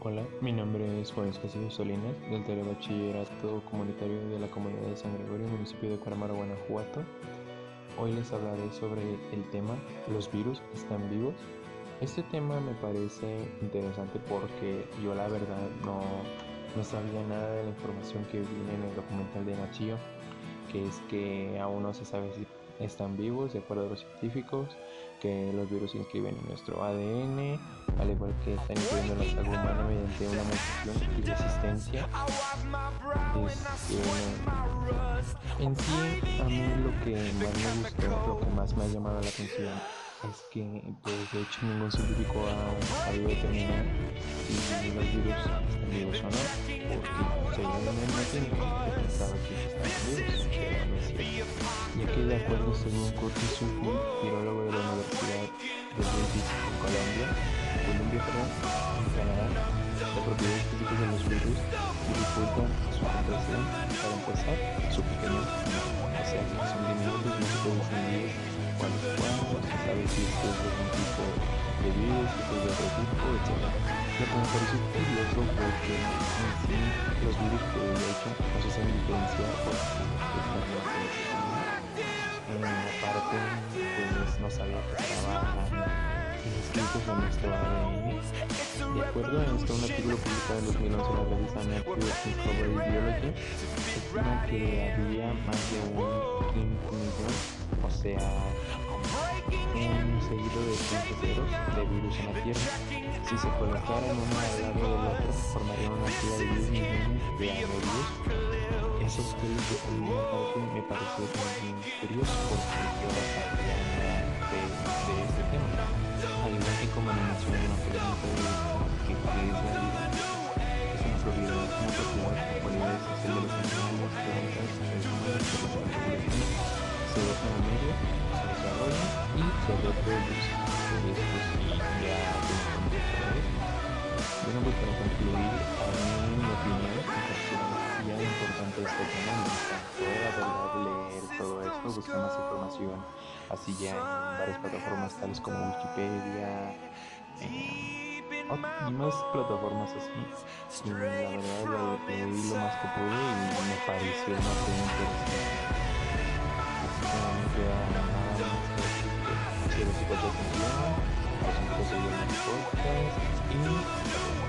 Hola, mi nombre es Juan Castillo Solinas, del Telebachillerato Comunitario de la Comunidad de San Gregorio, municipio de Cuaramara, Guanajuato. Hoy les hablaré sobre el tema ¿Los virus están vivos? Este tema me parece interesante porque yo la verdad no, no sabía nada de la información que viene en el documental de Nachillo, que es que aún no se sabe si están vivos de acuerdo a los científicos, que los virus se inscriben en nuestro ADN, al igual que están incluyendo la salud humana mediante una mutación y resistencia. Este, en sí, a mí lo que más me gustó, lo que más me ha llamado la atención es que pues, de hecho ningún científico ha sabido determinar si los virus están vivos o no, según el no pensaba que estaban vivos, pero no es cierto, ya que de acuerdo según Curtis Sufil, virólogo de la Universidad de British en Colombia, Colombia, en Canadá, las propiedades físicas de los virus dificultan su control para empezar su pequeño o sea que son diminutos no se puede distinguir cuáles cuáles, se sabe si es de un tipo de virus, si es de otro tipo, etc. Me pareció curioso fue que en sí los virus que de hecho no se saben diferenciar por en aparte pues no sabía que estaban inscritos en nuestro ADN. De acuerdo a esto, un artículo publicado en 2011 en la revista Nature Discovery Biology estima que había más de un quinto millón, o sea, seguido de ceros de virus en la Tierra. Si se colocaran uno al lado del otro, formarían una fila de 10 millones de aerovirus. Eso es lo que también me pareció muy curioso porque yo no sabía nada de, de este tema. Al igual que se dejan a medio, se desarrollan y se reproducen. Esto sí ya Bueno, pues para concluir, a mi opinión, pareció demasiado importante este tema, me encantó leer todo esto, buscar más información así ya en varias plataformas tales como Wikipedia eh, y más plataformas así. Y la verdad leí lo más que pude y me pareció más interesante así que no me queda nada más que decir que quiero su atención, por ejemplo, seguir mis podcasts y